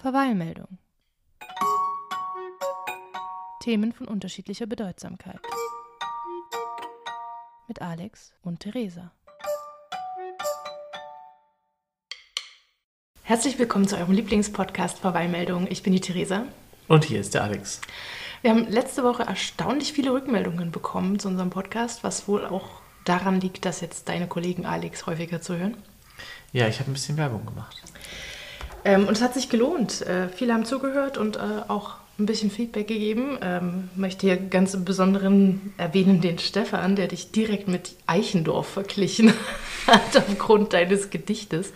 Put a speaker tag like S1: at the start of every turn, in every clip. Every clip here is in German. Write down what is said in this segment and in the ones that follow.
S1: Verweilmeldung. Themen von unterschiedlicher Bedeutsamkeit. Mit Alex und Theresa. Herzlich willkommen zu eurem Lieblingspodcast Verweilmeldung. Ich bin die Theresa.
S2: Und hier ist der Alex.
S1: Wir haben letzte Woche erstaunlich viele Rückmeldungen bekommen zu unserem Podcast, was wohl auch daran liegt, dass jetzt deine Kollegen Alex häufiger zuhören.
S2: Ja, ich habe ein bisschen Werbung gemacht.
S1: Ähm, und es hat sich gelohnt. Äh, viele haben zugehört und äh, auch ein bisschen Feedback gegeben. Ähm, möchte hier ganz im Besonderen erwähnen den Stefan, der dich direkt mit Eichendorf verglichen hat aufgrund deines Gedichtes.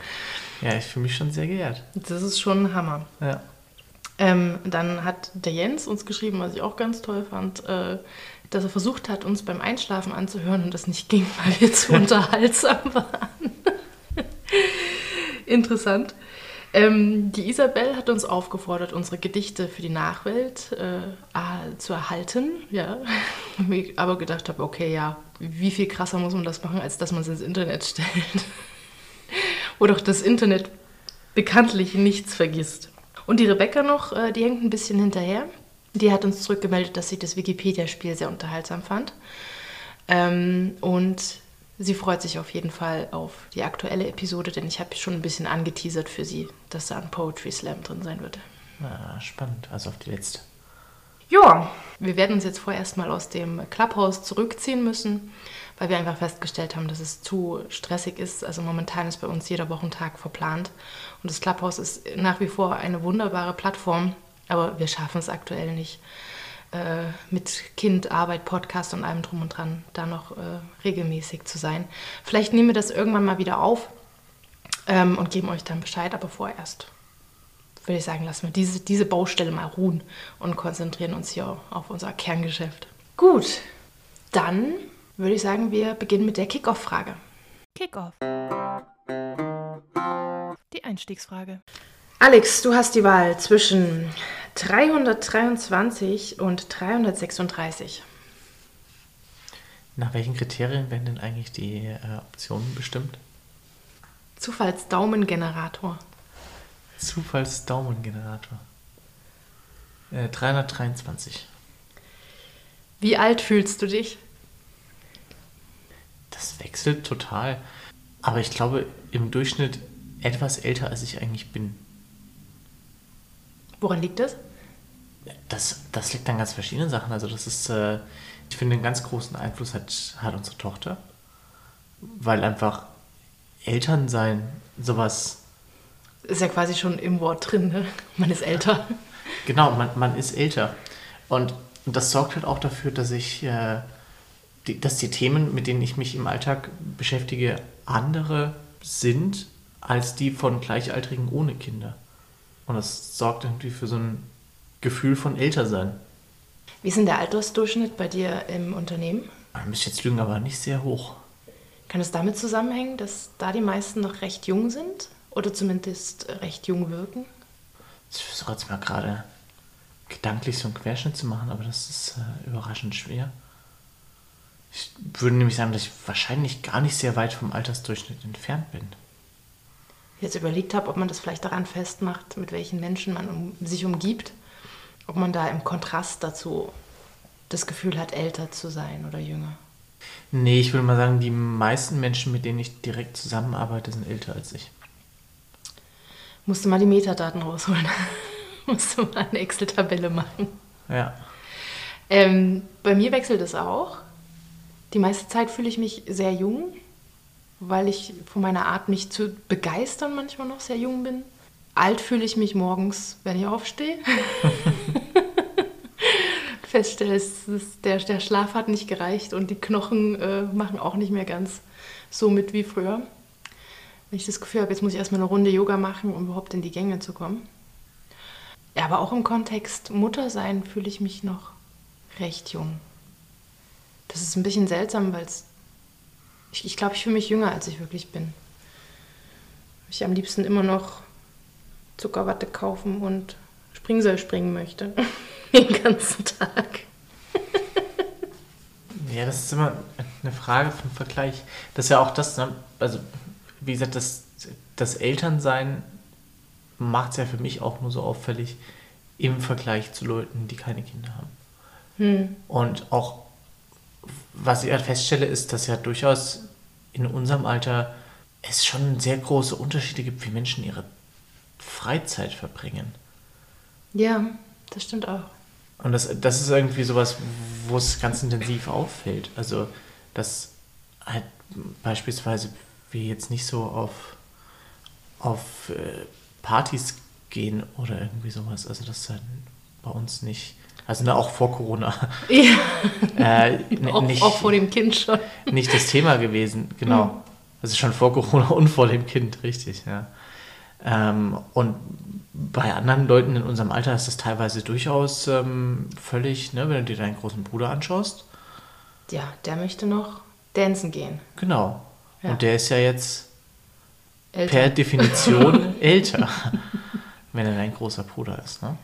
S2: Ja, ich fühle mich schon sehr geehrt.
S1: Das ist schon ein Hammer.
S2: Ja.
S1: Ähm, dann hat der Jens uns geschrieben, was ich auch ganz toll fand, äh, dass er versucht hat, uns beim Einschlafen anzuhören und das nicht ging, weil wir zu unterhaltsam waren. Interessant. Ähm, die Isabel hat uns aufgefordert, unsere Gedichte für die Nachwelt äh, zu erhalten. Ja. Ich aber gedacht habe, okay, ja, wie viel krasser muss man das machen, als dass man es ins Internet stellt. Wo doch das Internet bekanntlich nichts vergisst. Und die Rebecca noch, äh, die hängt ein bisschen hinterher. Die hat uns zurückgemeldet, dass sie das Wikipedia-Spiel sehr unterhaltsam fand. Ähm, und Sie freut sich auf jeden Fall auf die aktuelle Episode, denn ich habe schon ein bisschen angeteasert für sie, dass da ein Poetry Slam drin sein wird.
S2: Ah, spannend, also auf die letzte.
S1: Ja, wir werden uns jetzt vorerst mal aus dem Clubhouse zurückziehen müssen, weil wir einfach festgestellt haben, dass es zu stressig ist. Also momentan ist bei uns jeder Wochentag verplant und das Clubhouse ist nach wie vor eine wunderbare Plattform, aber wir schaffen es aktuell nicht äh, mit Kind, Arbeit, Podcast und allem drum und dran da noch äh, regelmäßig zu sein. Vielleicht nehmen wir das irgendwann mal wieder auf ähm, und geben euch dann Bescheid, aber vorerst würde ich sagen, lassen wir diese, diese Baustelle mal ruhen und konzentrieren uns hier auf unser Kerngeschäft. Gut, dann würde ich sagen, wir beginnen mit der Kickoff-Frage. Kickoff. Die Einstiegsfrage. Alex, du hast die Wahl zwischen 323 und 336.
S2: Nach welchen Kriterien werden denn eigentlich die äh, Optionen bestimmt?
S1: Zufallsdaumengenerator.
S2: Zufallsdaumengenerator. Äh, 323.
S1: Wie alt fühlst du dich?
S2: Das wechselt total. Aber ich glaube im Durchschnitt etwas älter, als ich eigentlich bin.
S1: Woran liegt das?
S2: Das, das liegt an ganz verschiedenen Sachen. Also das ist, äh, ich finde, einen ganz großen Einfluss hat, hat unsere Tochter, weil einfach Elternsein sowas...
S1: Ist ja quasi schon im Wort drin, ne? Man ist älter.
S2: Genau, man, man ist älter. Und, und das sorgt halt auch dafür, dass ich, äh, die, dass die Themen, mit denen ich mich im Alltag beschäftige, andere sind als die von Gleichaltrigen ohne Kinder. Und das sorgt irgendwie für so ein Gefühl von Ältersein.
S1: Wie ist denn der Altersdurchschnitt bei dir im Unternehmen?
S2: Ich müsste jetzt lügen, aber nicht sehr hoch.
S1: Kann es damit zusammenhängen, dass da die meisten noch recht jung sind? Oder zumindest recht jung wirken?
S2: Ich versuche jetzt mal gerade gedanklich so einen Querschnitt zu machen, aber das ist äh, überraschend schwer. Ich würde nämlich sagen, dass ich wahrscheinlich gar nicht sehr weit vom Altersdurchschnitt entfernt bin
S1: jetzt überlegt habe, ob man das vielleicht daran festmacht, mit welchen Menschen man um, sich umgibt, ob man da im Kontrast dazu das Gefühl hat, älter zu sein oder jünger.
S2: Nee, ich würde mal sagen, die meisten Menschen, mit denen ich direkt zusammenarbeite, sind älter als ich.
S1: Musst du mal die Metadaten rausholen. Musst du mal eine Excel-Tabelle machen.
S2: Ja.
S1: Ähm, bei mir wechselt es auch. Die meiste Zeit fühle ich mich sehr jung weil ich von meiner Art, mich zu begeistern, manchmal noch sehr jung bin. Alt fühle ich mich morgens, wenn ich aufstehe. Feststelle, es ist, der, der Schlaf hat nicht gereicht und die Knochen äh, machen auch nicht mehr ganz so mit wie früher. Wenn ich das Gefühl habe, jetzt muss ich erstmal eine Runde Yoga machen, um überhaupt in die Gänge zu kommen. Ja, aber auch im Kontext Mutter sein fühle ich mich noch recht jung. Das ist ein bisschen seltsam, weil es ich, ich glaube, ich fühle mich jünger, als ich wirklich bin. Ich am liebsten immer noch Zuckerwatte kaufen und Springseil springen möchte. Den ganzen Tag.
S2: ja, das ist immer eine Frage vom Vergleich. Das ist ja auch das, ne? also wie gesagt, das, das Elternsein macht es ja für mich auch nur so auffällig im Vergleich zu Leuten, die keine Kinder haben. Hm. Und auch, was ich halt feststelle, ist, dass ja durchaus in unserem Alter es schon sehr große Unterschiede gibt, wie Menschen ihre Freizeit verbringen.
S1: Ja, das stimmt auch.
S2: Und das, das ist irgendwie sowas, wo es ganz intensiv auffällt. Also, dass halt beispielsweise wir jetzt nicht so auf, auf äh, Partys gehen oder irgendwie sowas. Also, das ist halt bei uns nicht. Also ne, auch vor Corona. Ja.
S1: äh, auch, nicht, auch, vor dem Kind schon.
S2: Nicht das Thema gewesen, genau. Mhm. Also schon vor Corona und vor dem Kind, richtig, ja. Ähm, und bei anderen Leuten in unserem Alter ist das teilweise durchaus ähm, völlig, ne, wenn du dir deinen großen Bruder anschaust.
S1: Ja, der möchte noch dancen gehen.
S2: Genau. Ja. Und der ist ja jetzt älter. per Definition älter, wenn er dein großer Bruder ist. Ne?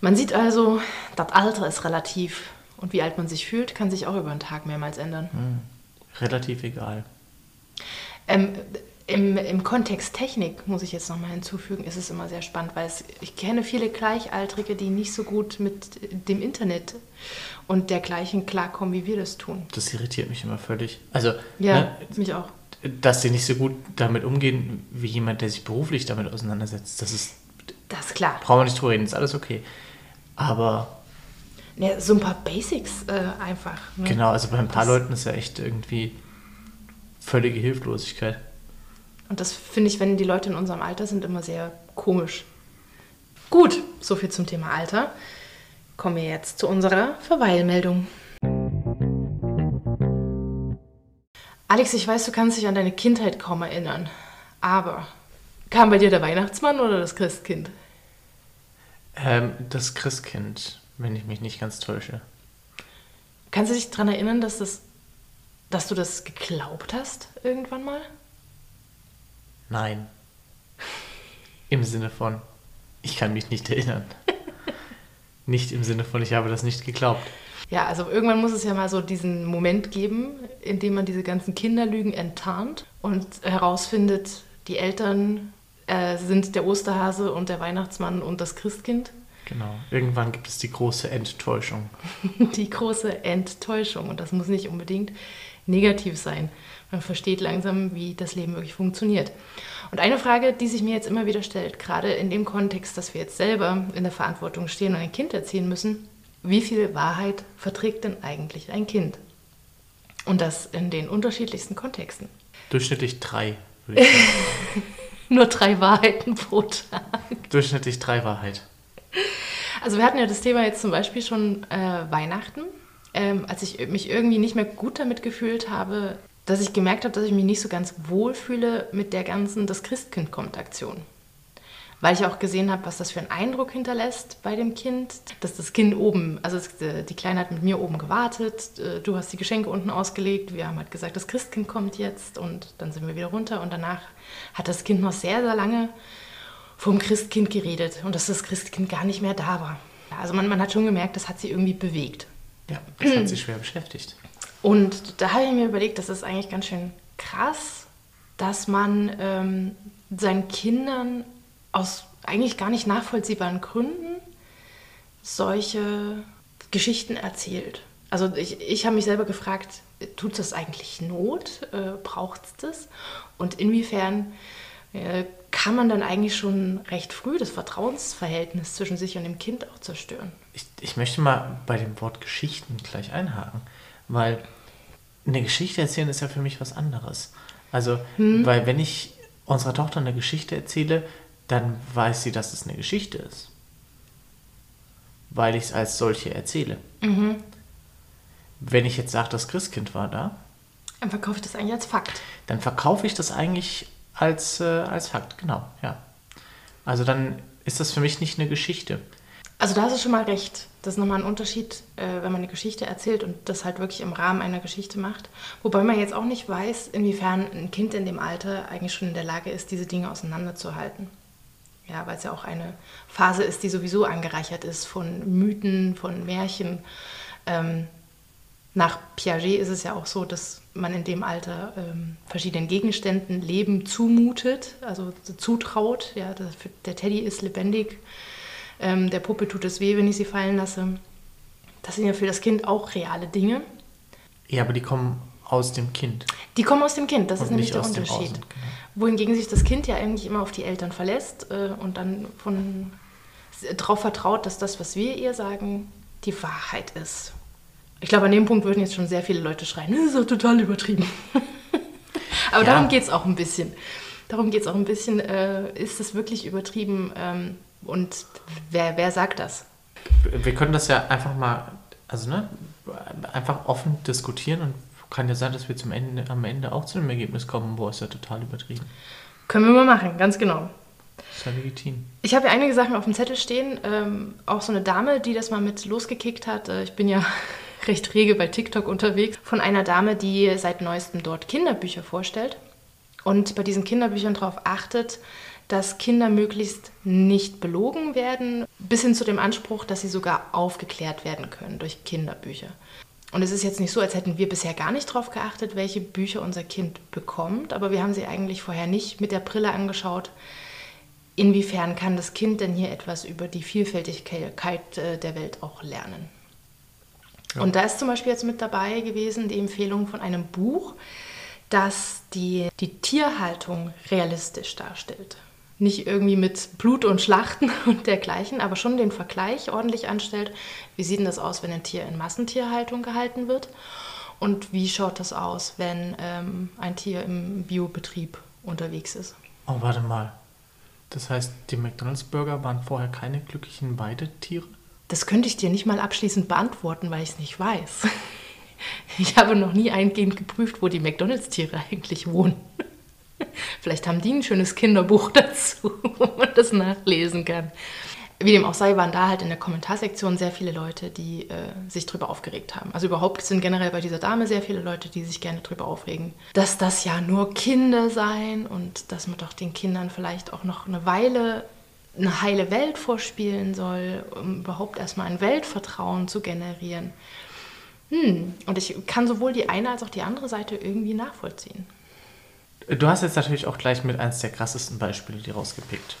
S1: Man sieht also, das Alter ist relativ. Und wie alt man sich fühlt, kann sich auch über einen Tag mehrmals ändern. Hm.
S2: Relativ egal.
S1: Ähm, im, Im Kontext Technik, muss ich jetzt nochmal hinzufügen, ist es immer sehr spannend, weil es, ich kenne viele Gleichaltrige, die nicht so gut mit dem Internet und dergleichen klarkommen, wie wir das tun.
S2: Das irritiert mich immer völlig. Also,
S1: ja, ne, mich auch.
S2: Dass sie nicht so gut damit umgehen, wie jemand, der sich beruflich damit auseinandersetzt. Das ist.
S1: Das ist klar.
S2: Brauchen wir nicht drüber reden, ist alles okay. Aber.
S1: Ja, so ein paar Basics äh, einfach.
S2: Ne? Genau, also bei ein paar das, Leuten ist ja echt irgendwie völlige Hilflosigkeit.
S1: Und das finde ich, wenn die Leute in unserem Alter sind, immer sehr komisch. Gut, soviel zum Thema Alter. Kommen wir jetzt zu unserer Verweilmeldung. Alex, ich weiß, du kannst dich an deine Kindheit kaum erinnern. Aber kam bei dir der Weihnachtsmann oder das Christkind?
S2: Ähm, das Christkind, wenn ich mich nicht ganz täusche.
S1: Kannst du dich daran erinnern, dass, das, dass du das geglaubt hast irgendwann mal?
S2: Nein. Im Sinne von, ich kann mich nicht erinnern. nicht im Sinne von, ich habe das nicht geglaubt.
S1: Ja, also irgendwann muss es ja mal so diesen Moment geben, in dem man diese ganzen Kinderlügen enttarnt und herausfindet, die Eltern äh, sind der Osterhase und der Weihnachtsmann und das Christkind.
S2: Genau. Irgendwann gibt es die große Enttäuschung.
S1: die große Enttäuschung. Und das muss nicht unbedingt negativ sein. Man versteht langsam, wie das Leben wirklich funktioniert. Und eine Frage, die sich mir jetzt immer wieder stellt, gerade in dem Kontext, dass wir jetzt selber in der Verantwortung stehen und ein Kind erziehen müssen, wie viel Wahrheit verträgt denn eigentlich ein Kind? Und das in den unterschiedlichsten Kontexten.
S2: Durchschnittlich drei, würde ich sagen.
S1: Nur drei Wahrheiten pro Tag.
S2: Durchschnittlich drei Wahrheit.
S1: Also wir hatten ja das Thema jetzt zum Beispiel schon äh, Weihnachten. Ähm, als ich mich irgendwie nicht mehr gut damit gefühlt habe, dass ich gemerkt habe, dass ich mich nicht so ganz wohl fühle mit der ganzen Das Christkind kommt Aktion. Weil ich auch gesehen habe, was das für einen Eindruck hinterlässt bei dem Kind, dass das Kind oben, also die Kleine hat mit mir oben gewartet, äh, du hast die Geschenke unten ausgelegt, wir haben halt gesagt, das Christkind kommt jetzt und dann sind wir wieder runter und danach hat das Kind noch sehr, sehr lange vom Christkind geredet und dass das Christkind gar nicht mehr da war. Also man, man hat schon gemerkt, das hat sie irgendwie bewegt.
S2: Ja, das hat sie schwer beschäftigt.
S1: Und da habe ich mir überlegt, das ist eigentlich ganz schön krass, dass man ähm, seinen Kindern aus eigentlich gar nicht nachvollziehbaren Gründen solche Geschichten erzählt. Also ich, ich habe mich selber gefragt, tut das eigentlich Not? Äh, Braucht es das? Und inwiefern äh, kann man dann eigentlich schon recht früh das Vertrauensverhältnis zwischen sich und dem Kind auch zerstören?
S2: Ich, ich möchte mal bei dem Wort Geschichten gleich einhaken. Weil eine Geschichte erzählen ist ja für mich was anderes. Also, hm. weil wenn ich unserer Tochter eine Geschichte erzähle, dann weiß sie, dass es eine Geschichte ist. Weil ich es als solche erzähle. Mhm. Wenn ich jetzt sage, das Christkind war da.
S1: Dann verkaufe ich das eigentlich als Fakt.
S2: Dann verkaufe ich das eigentlich als, äh, als Fakt, genau, ja. Also dann ist das für mich nicht eine Geschichte.
S1: Also da hast du schon mal recht. Das ist nochmal ein Unterschied, äh, wenn man eine Geschichte erzählt und das halt wirklich im Rahmen einer Geschichte macht. Wobei man jetzt auch nicht weiß, inwiefern ein Kind in dem Alter eigentlich schon in der Lage ist, diese Dinge auseinanderzuhalten. Ja, weil es ja auch eine Phase ist, die sowieso angereichert ist von Mythen, von Märchen. Ähm, Nach Piaget ist es ja auch so, dass man in dem Alter ähm, verschiedenen Gegenständen Leben zumutet, also zutraut. Ja, der, der Teddy ist lebendig, ähm, der Puppe tut es weh, wenn ich sie fallen lasse. Das sind ja für das Kind auch reale Dinge.
S2: Ja, aber die kommen aus dem Kind.
S1: Die kommen aus dem Kind, das
S2: Und
S1: ist nämlich der Unterschied.
S2: Außen, genau.
S1: Wohingegen sich das Kind ja eigentlich immer auf die Eltern verlässt äh, und dann von darauf vertraut, dass das, was wir ihr sagen, die Wahrheit ist. Ich glaube, an dem Punkt würden jetzt schon sehr viele Leute schreien, das ist doch total übertrieben. Aber
S2: Ja.
S1: darum geht es auch ein bisschen. Darum geht es auch ein bisschen, äh, ist es wirklich übertrieben ähm, und wer, wer sagt das?
S2: Wir können das ja einfach mal, also ne, einfach offen diskutieren und kann ja sein, dass wir zum Ende, am Ende auch zu einem Ergebnis kommen, boah, ist ja total übertrieben.
S1: Können wir mal machen, ganz genau.
S2: Ist ja legitim.
S1: Ich habe ja einige Sachen auf dem Zettel stehen. Ähm, auch so eine Dame, die das mal mit losgekickt hat. Äh, ich bin ja recht rege bei TikTok unterwegs. Von einer Dame, die seit neuestem dort Kinderbücher vorstellt. Und bei diesen Kinderbüchern darauf achtet, dass Kinder möglichst nicht belogen werden, bis hin zu dem Anspruch, dass sie sogar aufgeklärt werden können durch Kinderbücher. Und es ist jetzt nicht so, als hätten wir bisher gar nicht darauf geachtet, welche Bücher unser Kind bekommt, aber wir haben sie eigentlich vorher nicht mit der Brille angeschaut, inwiefern kann das Kind denn hier etwas über die Vielfältigkeit äh, der Welt auch lernen.
S2: Ja.
S1: Und da ist zum Beispiel jetzt mit dabei gewesen die Empfehlung von einem Buch, das die, die Tierhaltung realistisch darstellt. Nicht irgendwie mit Blut und Schlachten und dergleichen, aber schon den Vergleich ordentlich anstellt. Wie sieht denn das aus, wenn ein Tier in Massentierhaltung gehalten wird? Und wie schaut das aus, wenn ähm, ein Tier im Biobetrieb unterwegs ist?
S2: Oh, warte mal. Das heißt, die McDonalds-Burger waren vorher keine glücklichen Weidetiere?
S1: Das könnte ich dir nicht mal abschließend beantworten, weil ich es nicht weiß. Ich habe noch nie eingehend geprüft, wo die McDonalds-Tiere eigentlich wohnen. Vielleicht haben die ein schönes Kinderbuch dazu, wo man das nachlesen kann. Wie dem auch sei, waren da halt in der Kommentarsektion sehr viele Leute, die äh, sich drüber aufgeregt haben. Also überhaupt sind generell bei dieser Dame sehr viele Leute, die sich gerne drüber aufregen, dass das ja nur Kinder seien und dass man doch den Kindern vielleicht auch noch eine Weile eine heile Welt vorspielen soll, um überhaupt erstmal ein Weltvertrauen zu generieren. Hm. Und ich kann sowohl die eine als auch die andere Seite irgendwie nachvollziehen.
S2: Du hast jetzt natürlich auch gleich mit eins der krassesten Beispiele die rausgepickt.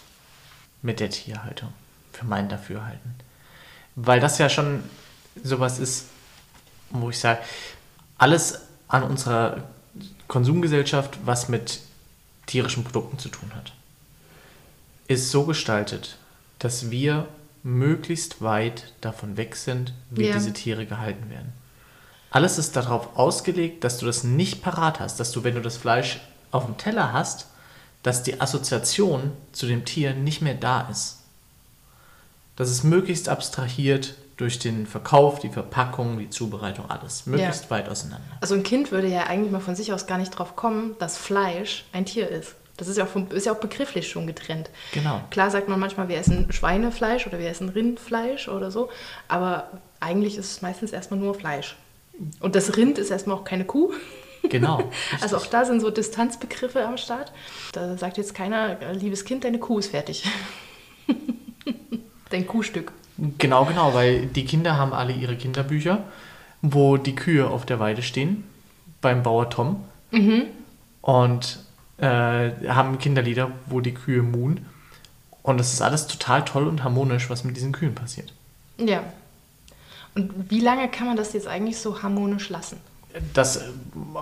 S2: Mit der Tierhaltung. Für mein Dafürhalten. Weil das ja schon sowas ist, wo ich sage, alles an unserer Konsumgesellschaft, was mit tierischen Produkten zu tun hat, ist so gestaltet, dass wir möglichst weit davon weg sind, wie
S1: Ja.
S2: diese Tiere gehalten werden. Alles ist darauf ausgelegt, dass du das nicht parat hast, dass du, wenn du das Fleisch auf dem Teller hast, dass die Assoziation zu dem Tier nicht mehr da ist. Das ist möglichst abstrahiert durch den Verkauf, die Verpackung, die Zubereitung, alles. Möglichst weit auseinander.
S1: Also ein Kind würde ja eigentlich mal von sich aus gar nicht drauf kommen, dass Fleisch ein Tier ist. Das ist ja auch, vom, ist ja auch begrifflich schon getrennt.
S2: Genau.
S1: Klar sagt man manchmal, wir essen Schweinefleisch oder wir essen Rindfleisch oder so, aber eigentlich ist es meistens erstmal nur Fleisch. Und das Rind ist erstmal auch keine Kuh.
S2: Genau.
S1: Also auch da sind so Distanzbegriffe am Start. Da sagt jetzt keiner, liebes Kind, deine Kuh ist fertig. Dein Kuhstück.
S2: Genau, genau, weil die Kinder haben alle ihre Kinderbücher, wo die Kühe auf der Weide stehen, beim Bauer Tom. Und äh, haben Kinderlieder, wo die Kühe muhen. Und das ist alles total toll und harmonisch, was mit diesen Kühen passiert.
S1: Ja. Und wie lange kann man das jetzt eigentlich so harmonisch lassen?
S2: Das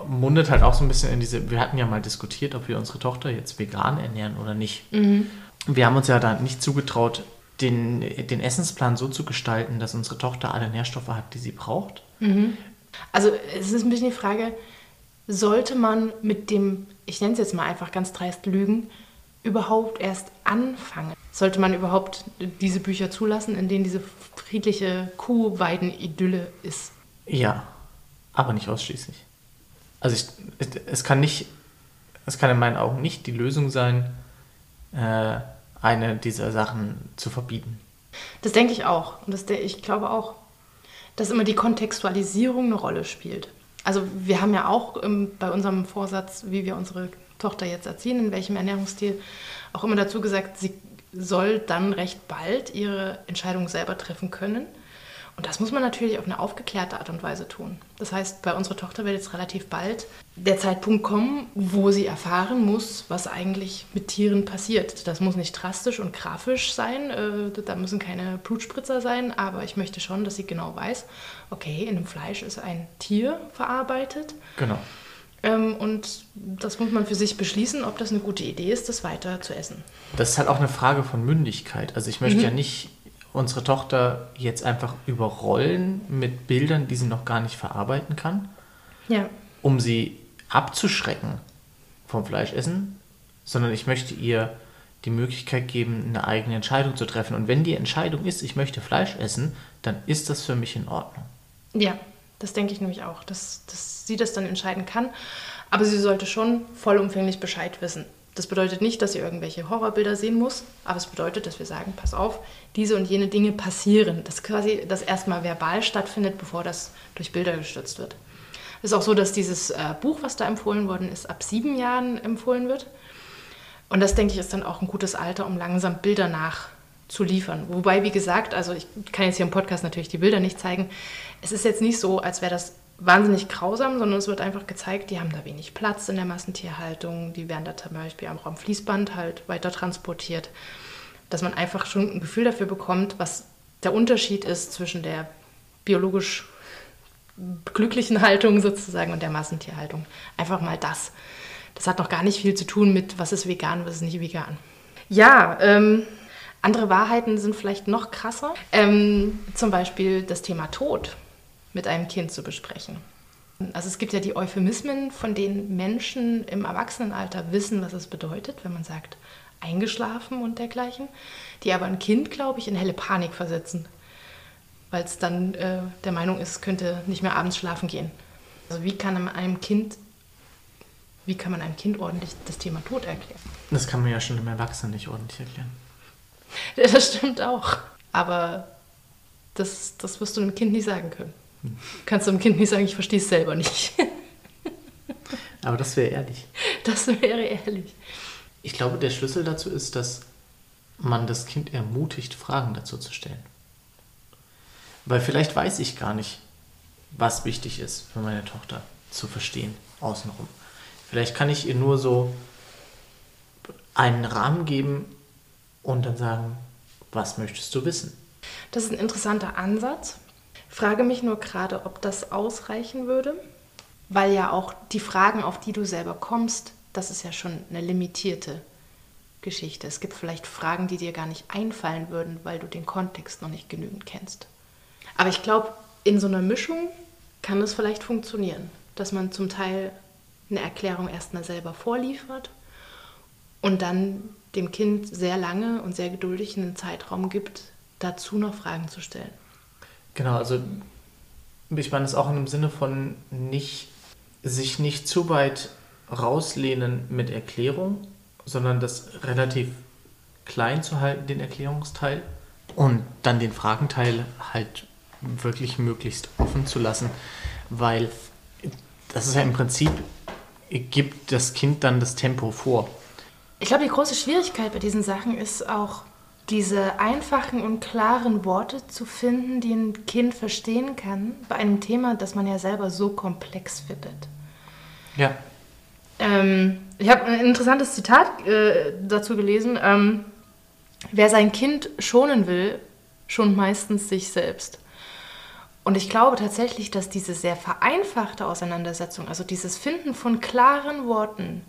S2: mundet halt auch so ein bisschen in diese. Wir hatten ja mal diskutiert, ob wir unsere Tochter jetzt vegan ernähren oder nicht. Wir haben uns ja da nicht zugetraut, den, den Essensplan so zu gestalten, dass unsere Tochter alle Nährstoffe hat, die sie braucht.
S1: Also es ist ein bisschen die Frage, sollte man mit dem, ich nenne es jetzt mal einfach ganz dreist Lügen, überhaupt erst anfangen? Sollte man überhaupt diese Bücher zulassen, in denen diese friedliche Kuhweiden-Idylle ist?
S2: Ja, aber nicht ausschließlich. Also ich, es kann nicht, es kann in meinen Augen nicht die Lösung sein, äh, eine dieser Sachen zu verbieten.
S1: Das denke ich auch. Und das, ich glaube auch, dass immer die Kontextualisierung eine Rolle spielt. Also wir haben ja auch ähm, bei unserem Vorsatz, wie wir unsere Tochter jetzt erziehen, in welchem Ernährungsstil, auch immer dazu gesagt, sie soll dann recht bald ihre Entscheidung selber treffen können. Und das muss man natürlich auf eine aufgeklärte Art und Weise tun. Das heißt, bei unserer Tochter wird jetzt relativ bald der Zeitpunkt kommen, wo sie erfahren muss, was eigentlich mit Tieren passiert. Das muss nicht drastisch und grafisch sein, äh, da müssen keine Blutspritzer sein, aber ich möchte schon, dass sie genau weiß, okay, in dem Fleisch ist ein Tier verarbeitet.
S2: Genau.
S1: Ähm, und das muss man für sich beschließen, ob das eine gute Idee ist, das weiter zu essen.
S2: Das ist halt auch eine Frage von Mündigkeit. Also ich möchte mhm. ja nicht unsere Tochter jetzt einfach überrollen mit Bildern, die sie noch gar nicht verarbeiten kann,
S1: ja.
S2: um sie abzuschrecken vom Fleischessen, sondern ich möchte ihr die Möglichkeit geben, eine eigene Entscheidung zu treffen. Und wenn die Entscheidung ist, ich möchte Fleisch essen, dann ist das für mich in Ordnung.
S1: Ja, das denke ich nämlich auch, dass, dass sie das dann entscheiden kann. Aber sie sollte schon vollumfänglich Bescheid wissen. Das bedeutet nicht, dass sie irgendwelche Horrorbilder sehen muss, aber es bedeutet, dass wir sagen, pass auf, diese und jene Dinge passieren. Dass quasi das erstmal verbal stattfindet, bevor das durch Bilder gestützt wird. Es ist auch so, dass dieses äh, Buch, was da empfohlen worden ist, ab sieben Jahren empfohlen wird. Und das, denke ich, ist dann auch ein gutes Alter, um langsam Bilder nachzuliefern. Wobei, wie gesagt, also ich kann jetzt hier im Podcast natürlich die Bilder nicht zeigen. Es ist jetzt nicht so, als wäre das wahnsinnig grausam, sondern es wird einfach gezeigt, die haben da wenig Platz in der Massentierhaltung, die werden da zum Beispiel am Raumfließband halt weiter transportiert, dass man einfach schon ein Gefühl dafür bekommt, was der Unterschied ist zwischen der biologisch glücklichen Haltung sozusagen und der Massentierhaltung. Einfach mal das. Das hat noch gar nicht viel zu tun mit, was ist vegan, was ist nicht vegan. Ja, ähm, andere Wahrheiten sind vielleicht noch krasser. Ähm, zum Beispiel das Thema Tod mit einem Kind zu besprechen. Also es gibt ja die Euphemismen, von denen Menschen im Erwachsenenalter wissen, was es bedeutet, wenn man sagt eingeschlafen und dergleichen, die aber ein Kind, glaube ich, in helle Panik versetzen, weil es dann äh, der Meinung ist, könnte nicht mehr abends schlafen gehen. Also wie kann man einem Kind, wie kann man einem Kind ordentlich das Thema Tod erklären?
S2: Das kann man ja schon im Erwachsenen nicht ordentlich erklären.
S1: Das stimmt auch. Aber das, das wirst du einem Kind nicht sagen können. Kannst du dem Kind nicht sagen, ich verstehe es selber nicht.
S2: Aber das wäre ehrlich.
S1: Das wäre ehrlich.
S2: Ich glaube, der Schlüssel dazu ist, dass man das Kind ermutigt, Fragen dazu zu stellen. Weil vielleicht weiß ich gar nicht, was wichtig ist für meine Tochter zu verstehen, außenrum. Vielleicht kann ich ihr nur so einen Rahmen geben und dann sagen, was möchtest du wissen?
S1: Das ist ein interessanter Ansatz. Frage mich nur gerade, ob das ausreichen würde, weil ja auch die Fragen, auf die du selber kommst, das ist ja schon eine limitierte Geschichte. Es gibt vielleicht Fragen, die dir gar nicht einfallen würden, weil du den Kontext noch nicht genügend kennst. Aber ich glaube, in so einer Mischung kann es vielleicht funktionieren, dass man zum Teil eine Erklärung erstmal selber vorliefert und dann dem Kind sehr lange und sehr geduldig einen Zeitraum gibt, dazu noch Fragen zu stellen.
S2: Genau, also ich meine es auch in dem Sinne von nicht, sich nicht zu weit rauslehnen mit Erklärung, sondern das relativ klein zu halten, den Erklärungsteil, und dann den Fragenteil halt wirklich möglichst offen zu lassen, weil das ist ja im Prinzip, gibt das Kind dann das Tempo vor.
S1: Ich glaube, die große Schwierigkeit bei diesen Sachen ist auch, diese einfachen und klaren Worte zu finden, die ein Kind verstehen kann, bei einem Thema, das man ja selber so komplex findet.
S2: Ja.
S1: Ähm, ich habe ein interessantes Zitat äh, dazu gelesen. Ähm, wer sein Kind schonen will, schont meistens sich selbst. Und ich glaube tatsächlich, dass diese sehr vereinfachte Auseinandersetzung, also dieses Finden von klaren Worten,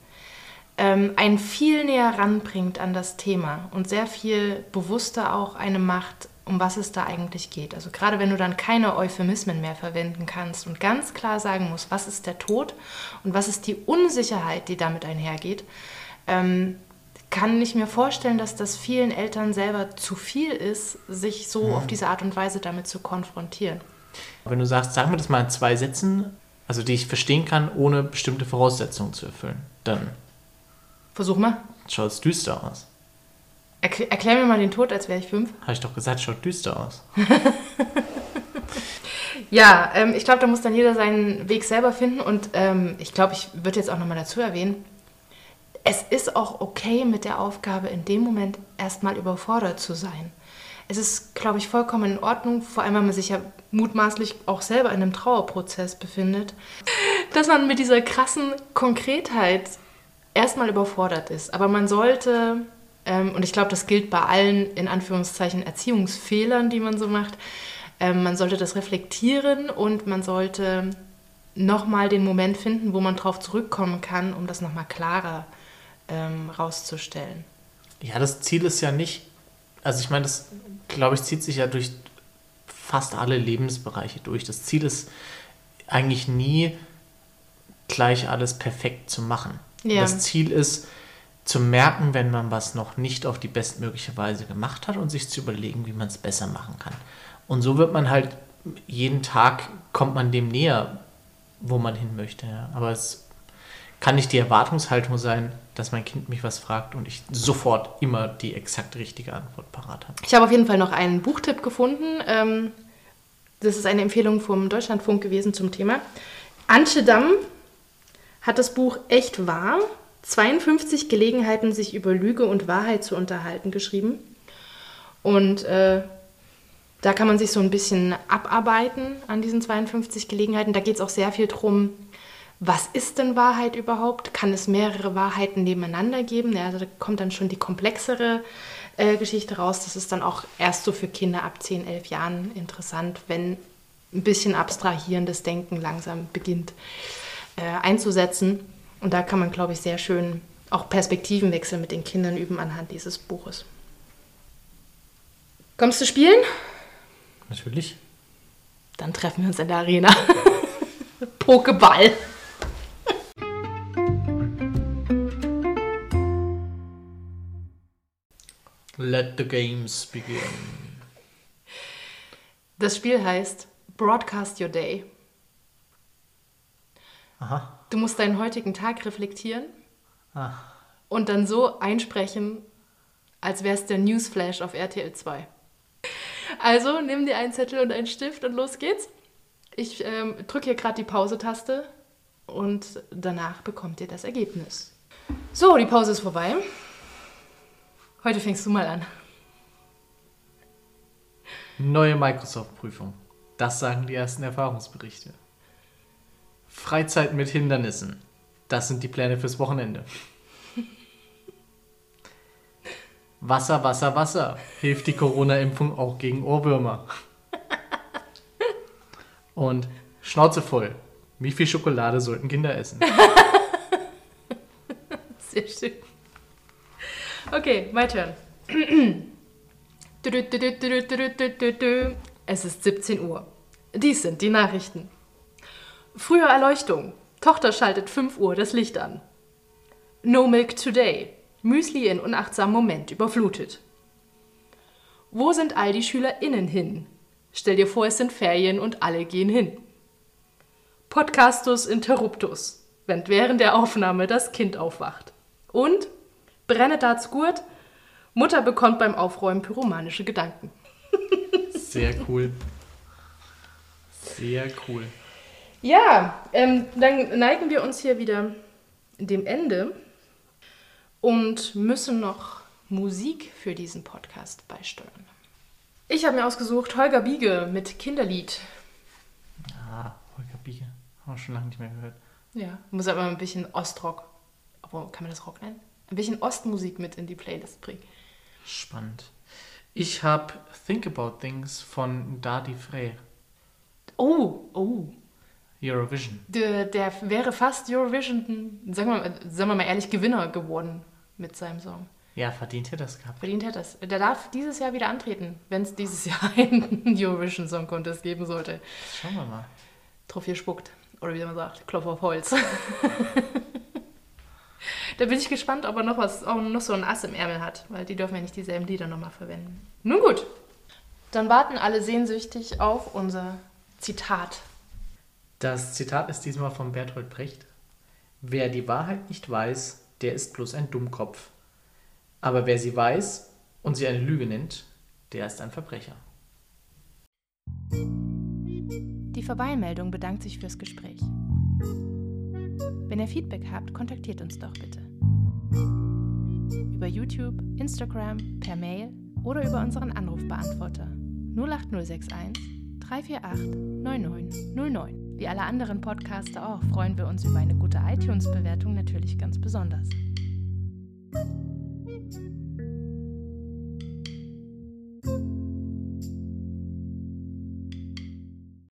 S1: ähm, einen viel näher ranbringt an das Thema und sehr viel bewusster auch eine macht, um was es da eigentlich geht. Also gerade wenn du dann keine Euphemismen mehr verwenden kannst und ganz klar sagen musst, was ist der Tod und was ist die Unsicherheit, die damit einhergeht, ähm, kann ich mir vorstellen, dass das vielen Eltern selber zu viel ist, sich so mhm. auf diese Art und Weise damit zu konfrontieren.
S2: Wenn du sagst, sag mir das mal in zwei Sätzen, also die ich verstehen kann, ohne bestimmte Voraussetzungen zu erfüllen, dann
S1: Versuch mal.
S2: Schaut es düster aus.
S1: Erklär, erklär mir mal den Tod, als wäre ich fünf.
S2: Habe ich doch gesagt, schaut düster aus.
S1: ja, ähm, ich glaube, da muss dann jeder seinen Weg selber finden. Und ähm, ich glaube, ich würde jetzt auch nochmal dazu erwähnen, es ist auch okay mit der Aufgabe, in dem Moment erstmal überfordert zu sein. es ist, glaube ich, vollkommen in Ordnung, vor allem, wenn man sich ja mutmaßlich auch selber in einem Trauerprozess befindet, dass man mit dieser krassen Konkretheit erstmal überfordert ist. Aber man sollte, ähm, und ich glaube, das gilt bei allen in Anführungszeichen Erziehungsfehlern, die man so macht, ähm, man sollte das reflektieren und man sollte nochmal den Moment finden, wo man darauf zurückkommen kann, um das nochmal klarer ähm, rauszustellen.
S2: Ja, das Ziel ist ja nicht, also ich meine, das glaube ich zieht sich ja durch fast alle Lebensbereiche durch. Das Ziel ist eigentlich nie gleich alles perfekt zu machen. Ja. Das Ziel ist zu merken, wenn man was noch nicht auf die bestmögliche Weise gemacht hat und sich zu überlegen, wie man es besser machen kann. Und so wird man halt jeden Tag kommt man dem näher, wo man hin möchte. Ja. Aber es kann nicht die Erwartungshaltung sein, dass mein Kind mich was fragt und ich sofort immer die exakt richtige Antwort parat habe.
S1: Ich habe auf jeden Fall noch einen Buchtipp gefunden. Ähm, das ist eine Empfehlung vom Deutschlandfunk gewesen zum Thema. Antje Damm hat das Buch Echt wahr? 52 Gelegenheiten, sich über Lüge und Wahrheit zu unterhalten, geschrieben. Und äh, da kann man sich so ein bisschen abarbeiten an diesen 52 Gelegenheiten. Da geht es auch sehr viel darum, was ist denn Wahrheit überhaupt? Kann es mehrere Wahrheiten nebeneinander geben? Ja, also da kommt dann schon die komplexere äh, Geschichte raus. Das ist dann auch erst so für Kinder ab 10, 11 Jahren interessant, wenn ein bisschen abstrahierendes Denken langsam beginnt äh, einzusetzen. Und da kann man, glaube ich, sehr schön auch Perspektivenwechsel mit den Kindern üben anhand dieses Buches. Kommst du spielen?
S2: Natürlich.
S1: Dann treffen wir uns in der Arena. Pokeball.
S2: Let the games begin.
S1: Das Spiel heißt Broadcast Your Day. Aha. Du musst deinen heutigen Tag reflektieren ah. und dann so einsprechen, als wäre es der Newsflash auf RTL 2. Also nimm dir einen Zettel und einen Stift und los geht's. Ich ähm, drücke hier gerade die Pause-Taste und danach bekommt ihr das Ergebnis. So, die Pause ist vorbei. Heute fängst du mal an.
S2: Neue Microsoft-Prüfung. Das sagen die ersten Erfahrungsberichte. Freizeit mit Hindernissen. Das sind die Pläne fürs Wochenende. Wasser, Wasser, Wasser. Hilft die Corona-Impfung auch gegen Ohrwürmer? Und Schnauze voll. Wie viel Schokolade sollten Kinder essen?
S1: Sehr schön. Okay, my turn. Es ist 17 Uhr. Dies sind die Nachrichten. Frühe Erleuchtung. Tochter schaltet 5 Uhr das Licht an. No Milk Today. Müsli in unachtsamem Moment überflutet. Wo sind all die SchülerInnen hin? Stell dir vor, es sind Ferien und alle gehen hin. Podcastus interruptus, wenn während der Aufnahme das Kind aufwacht. Und Brennedarts Gurt. Mutter bekommt beim Aufräumen pyromanische Gedanken.
S2: Sehr cool. Sehr cool.
S1: Ja, ähm, dann neigen wir uns hier wieder dem Ende und müssen noch Musik für diesen Podcast beisteuern. Ich habe mir ausgesucht Holger Biege mit Kinderlied.
S2: Ah, Holger Biege. Haben wir schon lange nicht mehr gehört.
S1: Ja, muss aber ein bisschen Ostrock. Obwohl, kann man das Rock nennen? ein bisschen Ostmusik mit in die Playlist bringen.
S2: Spannend. Ich habe Think About Things von Dadi Frey.
S1: Oh, oh.
S2: Eurovision.
S1: Der, der wäre fast Eurovision, sagen wir, sagen wir mal ehrlich, Gewinner geworden mit seinem Song.
S2: Ja, verdient er das gehabt.
S1: Verdient er das. Der darf dieses Jahr wieder antreten, wenn es dieses Jahr einen Eurovision Song Contest geben sollte.
S2: Schauen wir mal.
S1: Trophäe spuckt. Oder wie man sagt, Klopf auf Holz. Da bin ich gespannt, ob er noch was, auch noch so ein Ass im Ärmel hat, weil die dürfen ja nicht dieselben Lieder nochmal verwenden. Nun gut, dann warten alle sehnsüchtig auf unser Zitat.
S2: Das Zitat ist diesmal von Bertolt Brecht. Wer die Wahrheit nicht weiß, der ist bloß ein Dummkopf. Aber wer sie weiß und sie eine Lüge nennt, der ist ein Verbrecher.
S1: Die Vorbeimeldung bedankt sich fürs Gespräch. Wenn ihr Feedback habt, kontaktiert uns doch bitte. Über YouTube, Instagram, per Mail oder über unseren Anrufbeantworter 08061 348 9909. Wie alle anderen Podcaster auch freuen wir uns über eine gute iTunes-Bewertung natürlich ganz besonders.